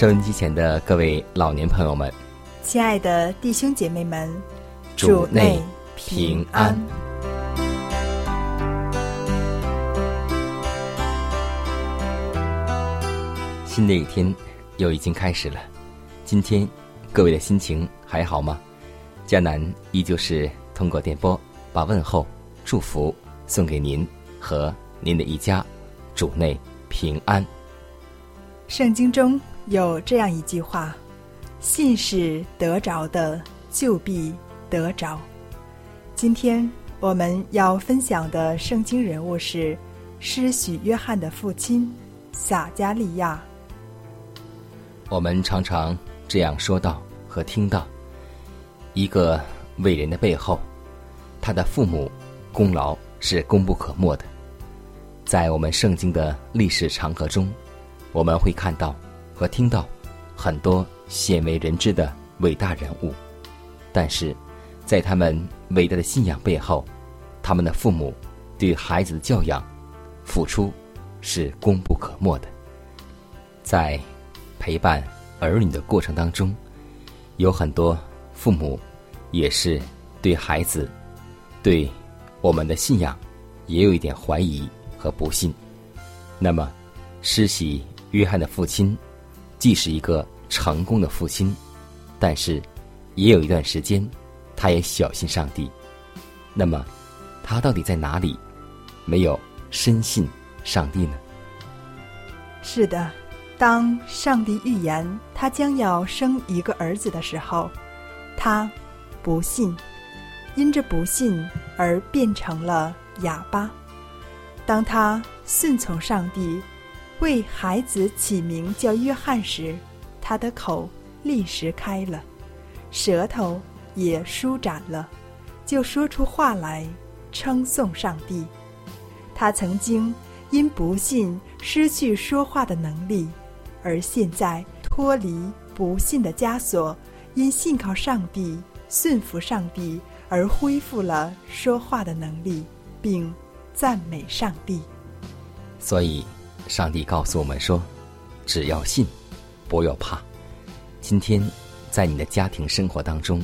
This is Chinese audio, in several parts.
收音机前的各位老年朋友们，亲爱的弟兄姐妹们，主内平安。新的一天又已经开始了，今天各位的心情还好吗？迦南依旧是通过电波把问候、祝福送给您和您的一家，主内平安。圣经中。有这样一句话：“信是得着的，就必得着。”今天我们要分享的圣经人物是施许约翰的父亲撒加利亚。我们常常这样说到和听到：一个伟人的背后，他的父母功劳是功不可没的。在我们圣经的历史长河中，我们会看到。和听到很多鲜为人知的伟大人物，但是，在他们伟大的信仰背后，他们的父母对孩子的教养付出是功不可没的。在陪伴儿女的过程当中，有很多父母也是对孩子、对我们的信仰也有一点怀疑和不信。那么，施洗约翰的父亲。既是一个成功的父亲，但是也有一段时间，他也小心上帝。那么，他到底在哪里没有深信上帝呢？是的，当上帝预言他将要生一个儿子的时候，他不信，因着不信而变成了哑巴。当他顺从上帝。为孩子起名叫约翰时，他的口立时开了，舌头也舒展了，就说出话来，称颂上帝。他曾经因不信失去说话的能力，而现在脱离不信的枷锁，因信靠上帝、顺服上帝而恢复了说话的能力，并赞美上帝。所以。上帝告诉我们说：“只要信，不要怕。”今天，在你的家庭生活当中，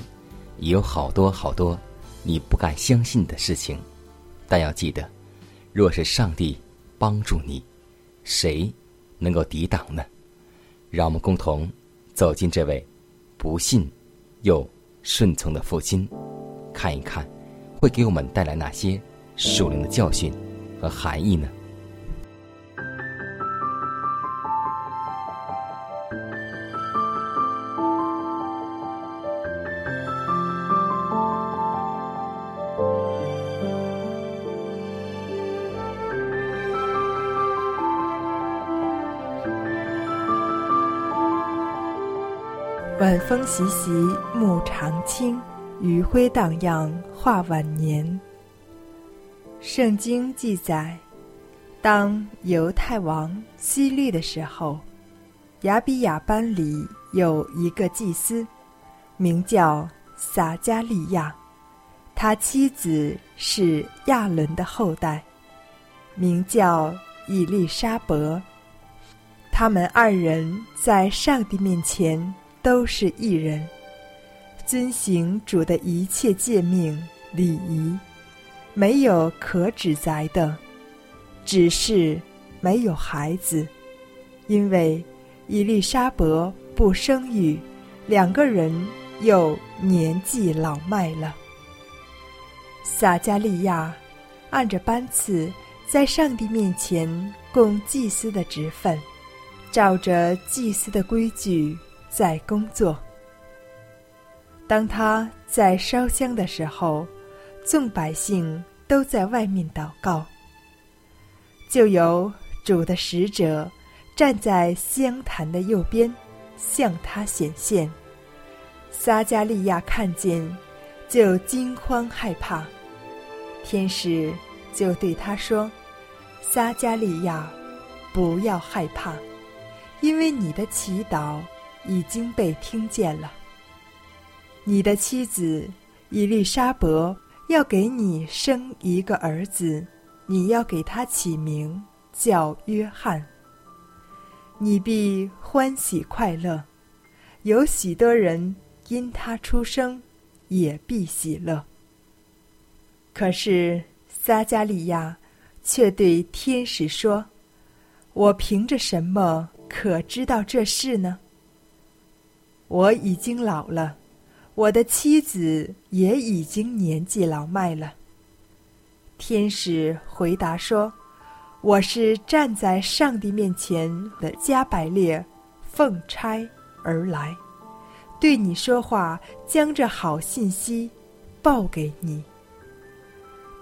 也有好多好多你不敢相信的事情，但要记得，若是上帝帮助你，谁能够抵挡呢？让我们共同走进这位不信又顺从的父亲，看一看会给我们带来哪些属灵的教训和含义呢？风习习，木长青；余晖荡漾，画晚年。圣经记载，当犹太王希律的时候，亚比亚班里有一个祭司，名叫撒加利亚，他妻子是亚伦的后代，名叫以利沙伯。他们二人在上帝面前。都是一人，遵行主的一切诫命礼仪，没有可指责的，只是没有孩子，因为伊丽莎伯不生育，两个人又年纪老迈了。撒加利亚按着班次，在上帝面前供祭司的职分，照着祭司的规矩在工作。当他在烧香的时候，众百姓都在外面祷告。就有主的使者站在香坛的右边，向他显现。撒加利亚看见，就惊慌害怕。天使就对他说：“撒加利亚，不要害怕，因为你的祈祷已经被听见了。你的妻子伊丽莎伯要给你生一个儿子。”你要给他起名叫约翰，你必欢喜快乐，有许多人因他出生也必喜乐。可是撒加利亚却对天使说：“我凭着什么可知道这事呢？我已经老了，我的妻子也已经年纪老迈了。”天使回答说：“我是站在上帝面前的加百列，奉差而来，对你说话，将这好信息报给你。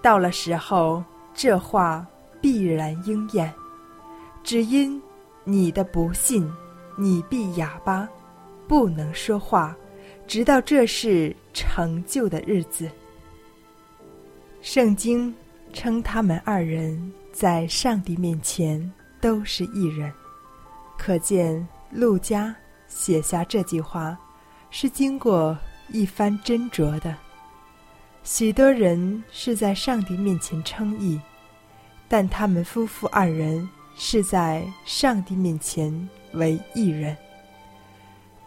到了时候，这话必然应验。只因你的不信，你必哑巴，不能说话，直到这事成就的日子。”圣经。称他们二人在上帝面前都是一人，可见陆家写下这句话是经过一番斟酌的。许多人是在上帝面前称义，但他们夫妇二人是在上帝面前为一人。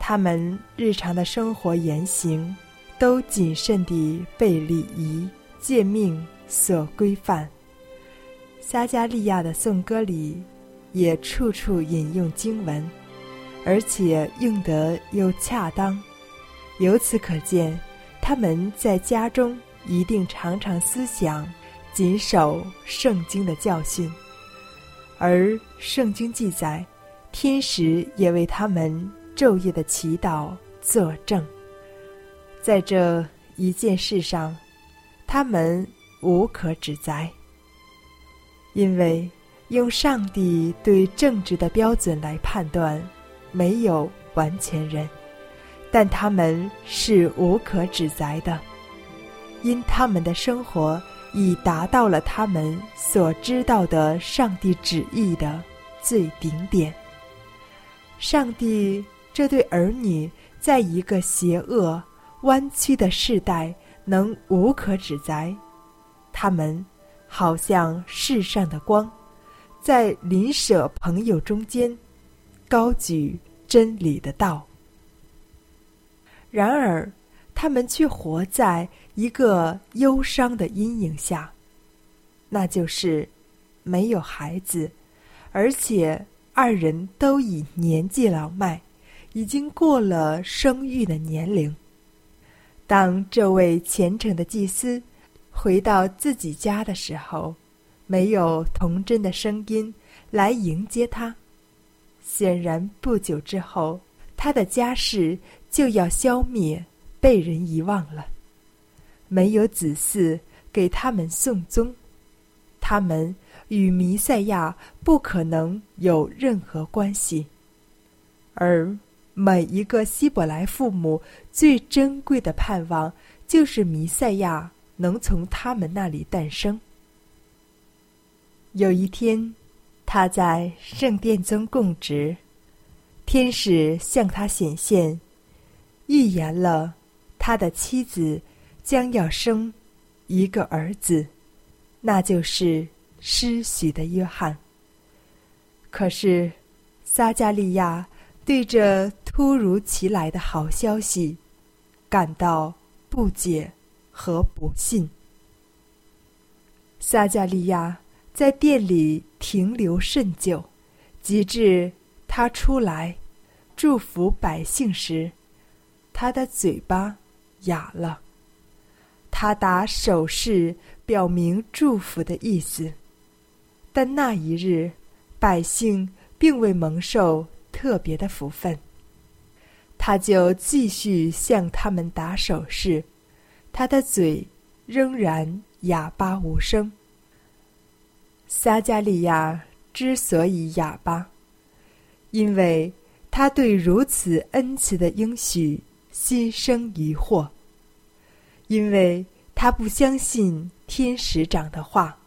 他们日常的生活言行都谨慎地被礼仪诫命。所规范。撒加利亚的颂歌里，也处处引用经文，而且用得又恰当。由此可见，他们在家中一定常常思想、谨守圣经的教训。而圣经记载，天使也为他们昼夜的祈祷作证。在这一件事上，他们。无可指摘，因为用上帝对正直的标准来判断，没有完全人，但他们是无可指摘的，因他们的生活已达到了他们所知道的上帝旨意的最顶点。上帝这对儿女，在一个邪恶、弯曲的世代，能无可指摘。他们好像世上的光，在邻舍朋友中间高举真理的道。然而，他们却活在一个忧伤的阴影下，那就是没有孩子，而且二人都已年纪老迈，已经过了生育的年龄。当这位虔诚的祭司。回到自己家的时候，没有童真的声音来迎接他。显然，不久之后，他的家世就要消灭，被人遗忘了。没有子嗣给他们送终，他们与弥赛亚不可能有任何关系。而每一个希伯来父母最珍贵的盼望，就是弥赛亚。能从他们那里诞生。有一天，他在圣殿中供职，天使向他显现，预言了他的妻子将要生一个儿子，那就是施许的约翰。可是，撒加利亚对着突如其来的好消息感到不解。和不信，撒加利亚在店里停留甚久，及至他出来祝福百姓时，他的嘴巴哑了。他打手势表明祝福的意思，但那一日百姓并未蒙受特别的福分。他就继续向他们打手势，他的嘴仍然哑巴无声。撒加利亚之所以哑巴，因为他对如此恩慈的应许心生疑惑，因为他不相信天使长的话，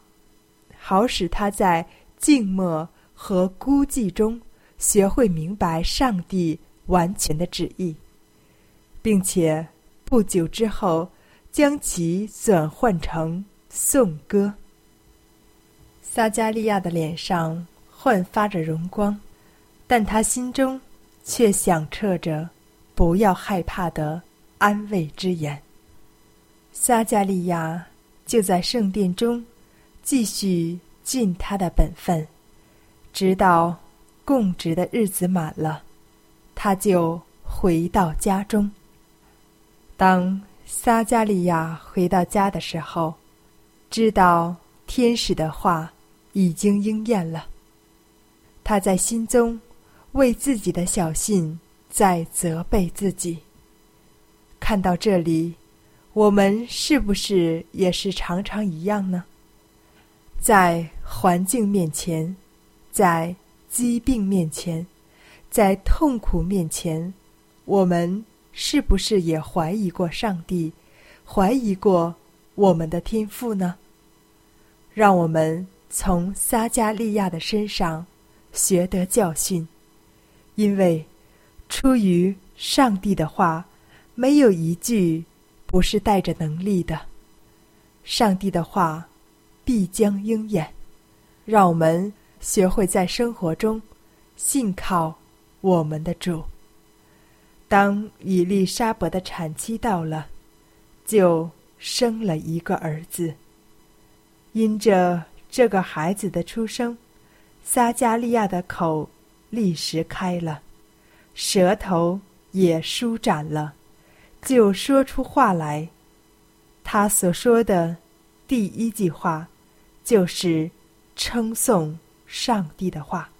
好使他在静默和孤寂中学会明白上帝。完全的旨意，并且不久之后将其转换成颂歌。撒加利亚的脸上焕发着荣光，但他心中却响彻着“不要害怕”的安慰之言。撒加利亚就在圣殿中继续尽他的本分，直到供职的日子满了。他就回到家中。当撒加利亚回到家的时候，知道天使的话已经应验了。他在心中为自己的小信在责备自己。看到这里，我们是不是也是常常一样呢？在环境面前，在疾病面前。在痛苦面前，我们是不是也怀疑过上帝，怀疑过我们的天赋呢？让我们从撒加利亚的身上学得教训，因为出于上帝的话，没有一句不是带着能力的。上帝的话必将应验，让我们学会在生活中信靠。我们的主，当以利沙伯的产期到了，就生了一个儿子。因着这个孩子的出生，撒加利亚的口立时开了，舌头也舒展了，就说出话来。他所说的第一句话，就是称颂上帝的话。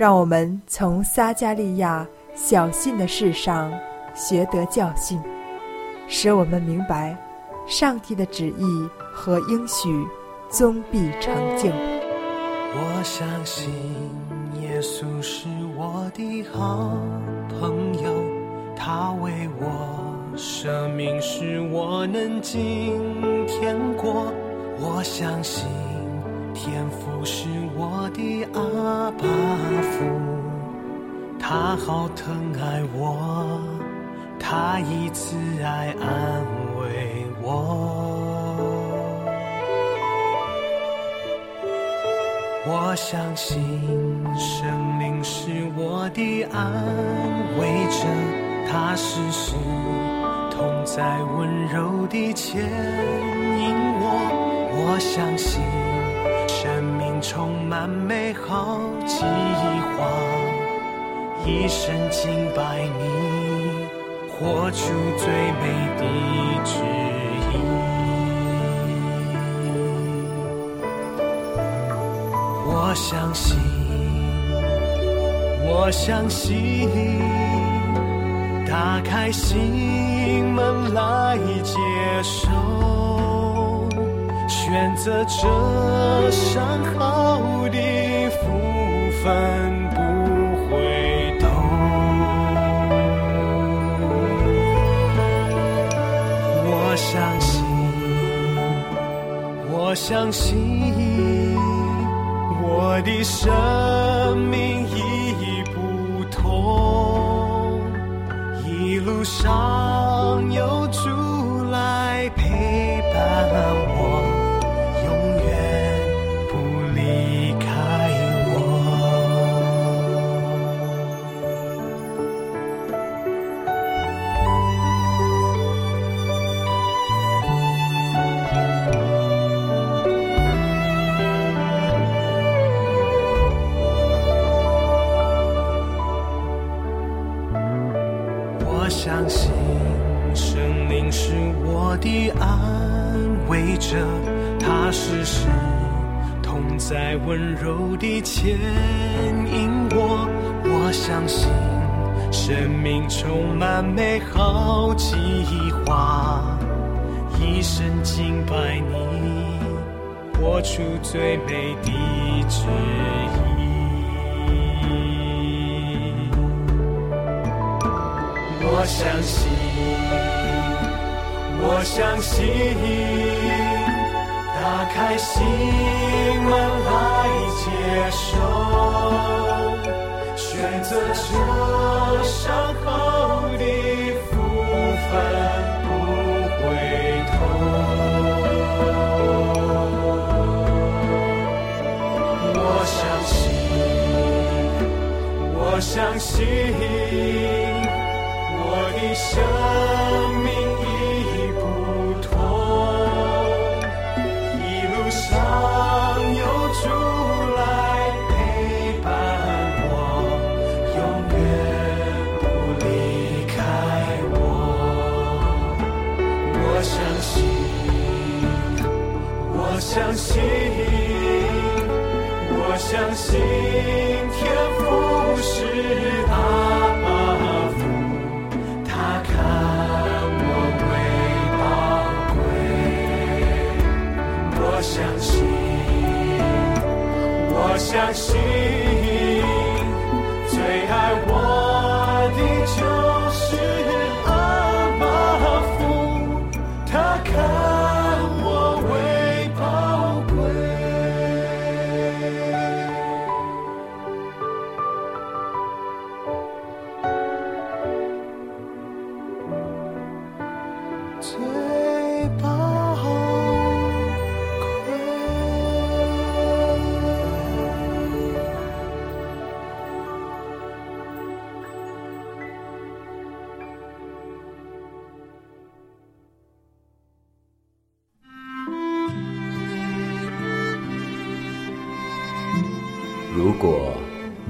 让我们从撒加利亚小信的事上学得教训，使我们明白上帝的旨意和应许终必成就。我相信耶稣是我的好朋友，他为我舍命，使我能进天国。我相信。天父是我的阿爸父，他好疼爱我，他以慈爱安慰我。我相信生灵是我的安慰者，他时时同在，温柔地牵引我。我相信。充满美好计划，一生敬拜你，活出最美的旨意。我相信，我相信，打开心门来接受。选择这上好的福分，不回头。我相信，我相信，我的生命已不同，一路上有主来陪伴。我着，他时时同在，温柔地牵引我。我相信生命充满美好计划，一生敬拜你，活出最美的旨意。我相信，我相信，开心门来接受，选择这伤后的福分，不回头。我相信，我相信。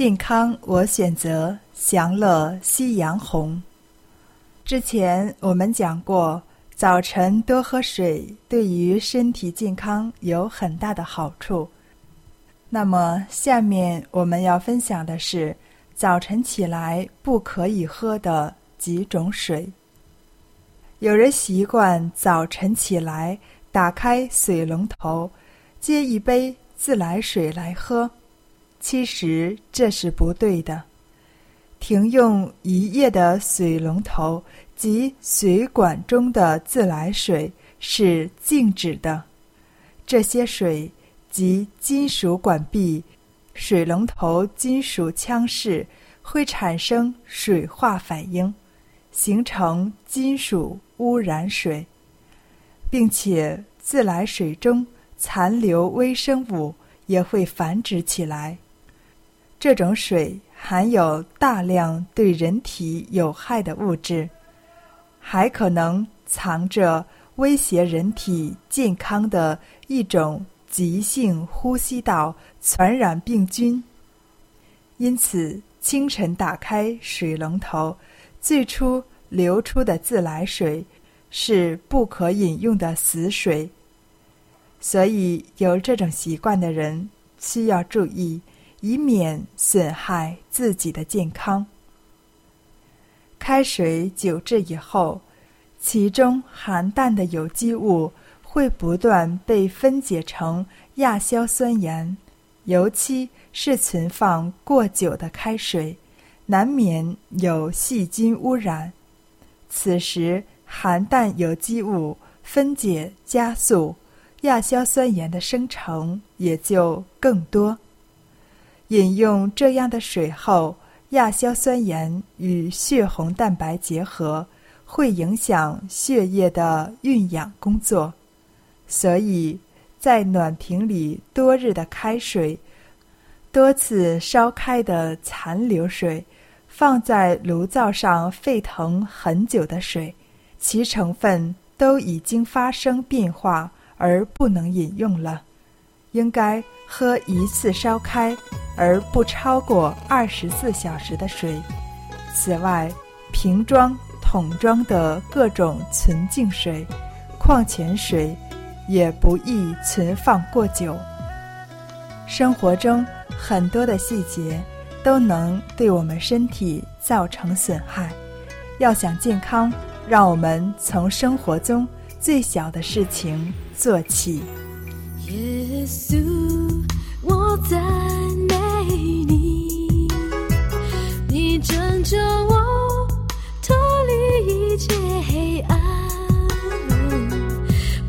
健康我选择，享乐夕阳红。之前我们讲过，早晨多喝水对于身体健康有很大的好处。那么下面我们要分享的是早晨起来不可以喝的几种水。有人习惯早晨起来打开水龙头，接一杯自来水来喝。其实这是不对的。停用一夜的水龙头及水管中的自来水是静止的。这些水及金属管壁、水龙头金属腔室会产生水化反应，形成金属污染水，并且自来水中残留微生物也会繁殖起来。这种水含有大量对人体有害的物质，还可能藏着威胁人体健康的一种急性呼吸道传染病菌。因此，清晨打开水龙头，最初流出的自来水是不可饮用的死水。所以，有这种习惯的人需要注意。以免损害自己的健康。开水久置以后，其中含氮的有机物会不断被分解成亚硝酸盐，尤其是存放过久的开水，难免有细菌污染。此时含氮有机物分解加速，亚硝酸盐的生成也就更多。饮用这样的水后，亚硝酸盐与血红蛋白结合，会影响血液的运养工作，所以在暖瓶里多日的开水。多次烧开的残留水，放在炉灶上沸腾很久的水，其成分都已经发生变化而不能饮用了。应该喝一次烧开而不超过二十四小时的水。此外，瓶装、桶装的各种纯净水、矿泉水也不宜存放过久。生活中。很多的细节都能对我们身体造成损害。要想健康，让我们从生活中最小的事情做起。耶稣，我在拯救我脱离一切黑暗。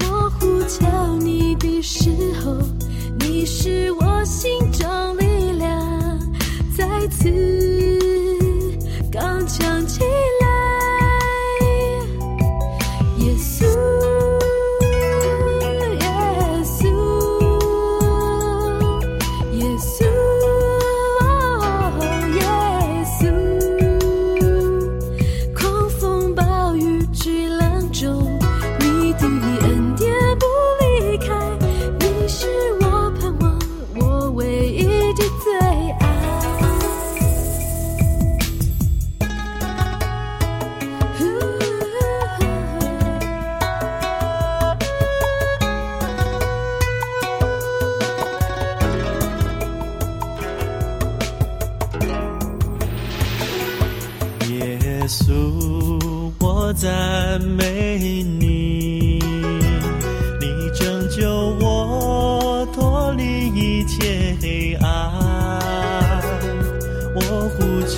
我呼求你的时候，你是我心中力量。再。次刚强起来。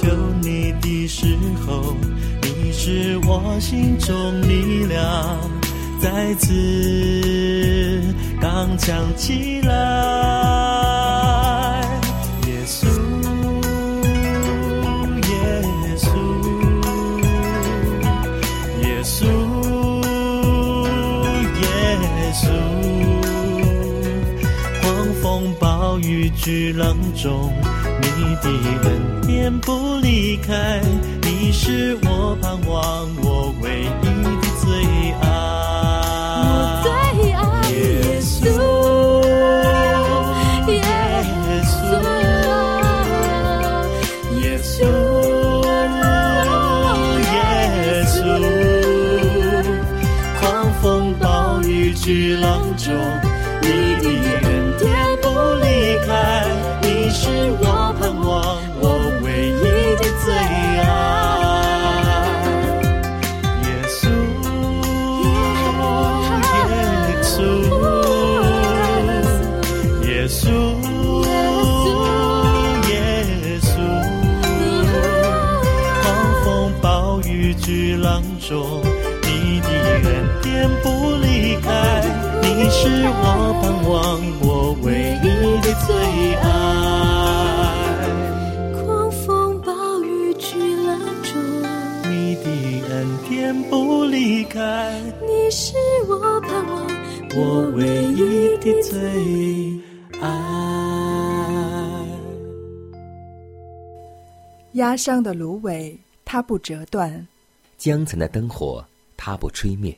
求你的时候，你是我心中力量。再次刚强起来，耶稣，耶稣，耶稣，耶稣，狂风暴雨巨浪中，你的恩典不离开。你是我盼望，我唯一的最爱。耶稣，耶稣，耶稣，耶稣。狂风暴雨巨浪中，你的你的恩典不离开，你是我盼望，我唯一的最爱。狂风暴雨巨浪中，你的恩典不离开，你是我盼望，我唯一的最爱。压伤的芦苇，它不折断。江城的灯火，它不吹灭。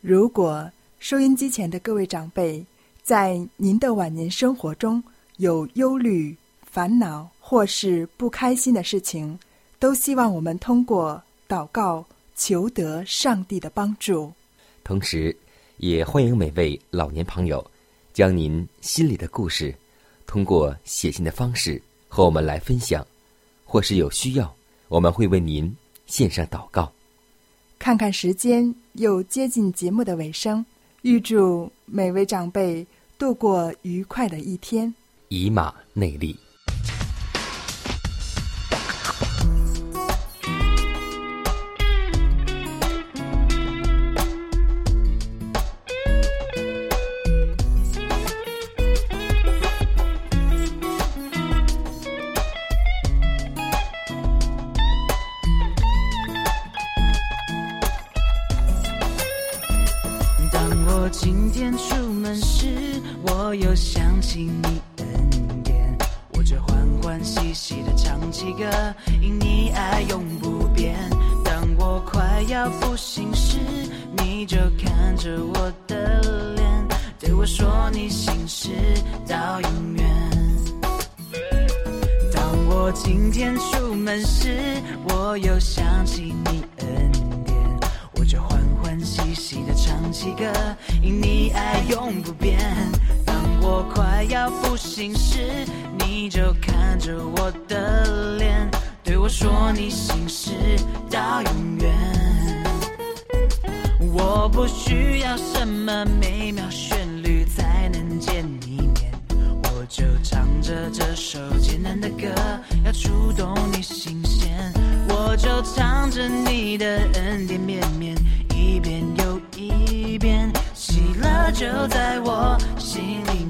如果收音机前的各位长辈，在您的晚年生活中有忧虑、烦恼或是不开心的事情，都希望我们通过祷告求得上帝的帮助。同时，也欢迎每位老年朋友，将您心里的故事，通过写信的方式和我们来分享，或是有需要，我们会为您献上祷告。看看时间，又接近节目的尾声。预祝每位长辈度过愉快的一天。以马内利。不需要什么美妙旋律才能见你面，我就唱着这首简单的歌，要触动你心弦。我就唱着你的恩典绵绵，一遍又一遍，喜乐就在我心里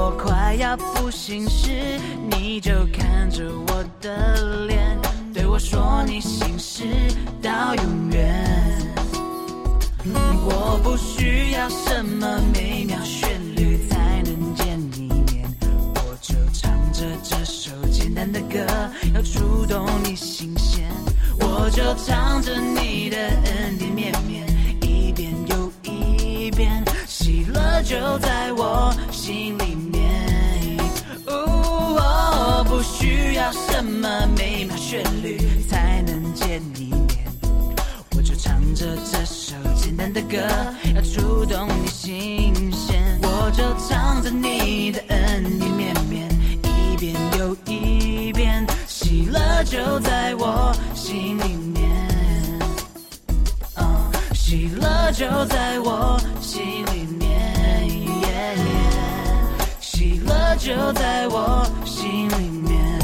我快要不行时，你就看着我的脸，对我说你心事到永远。我不需要什么美妙旋律才能见你面，我就唱着这首简单的歌，要触动你心弦。我就唱着你的恩典绵绵，就在我心里面。哦，我不需要什么美妙旋律才能见你面。我就唱着这首简单的歌，要触动你心弦。我就唱着你的恩典绵绵，一遍又一遍，喜乐就在我心里面。嗯，喜乐就在我心里面就在我心里面。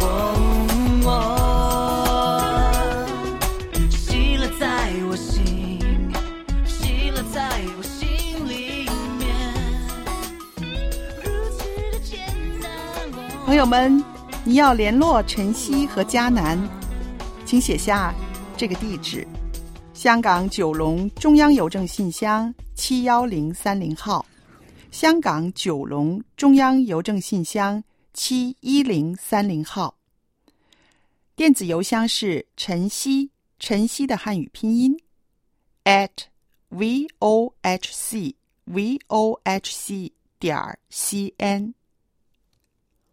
哦哦喜乐在我心，喜乐在我心里面，朋友们，你要联络晨曦和迦南，请写下这个地址：香港九龙中央邮政信箱七幺零三零号，香港九龙中央邮政信箱七一零三零号。电子邮箱是晨曦，晨曦的汉语拼音 at v o h c v o h c 点 c n。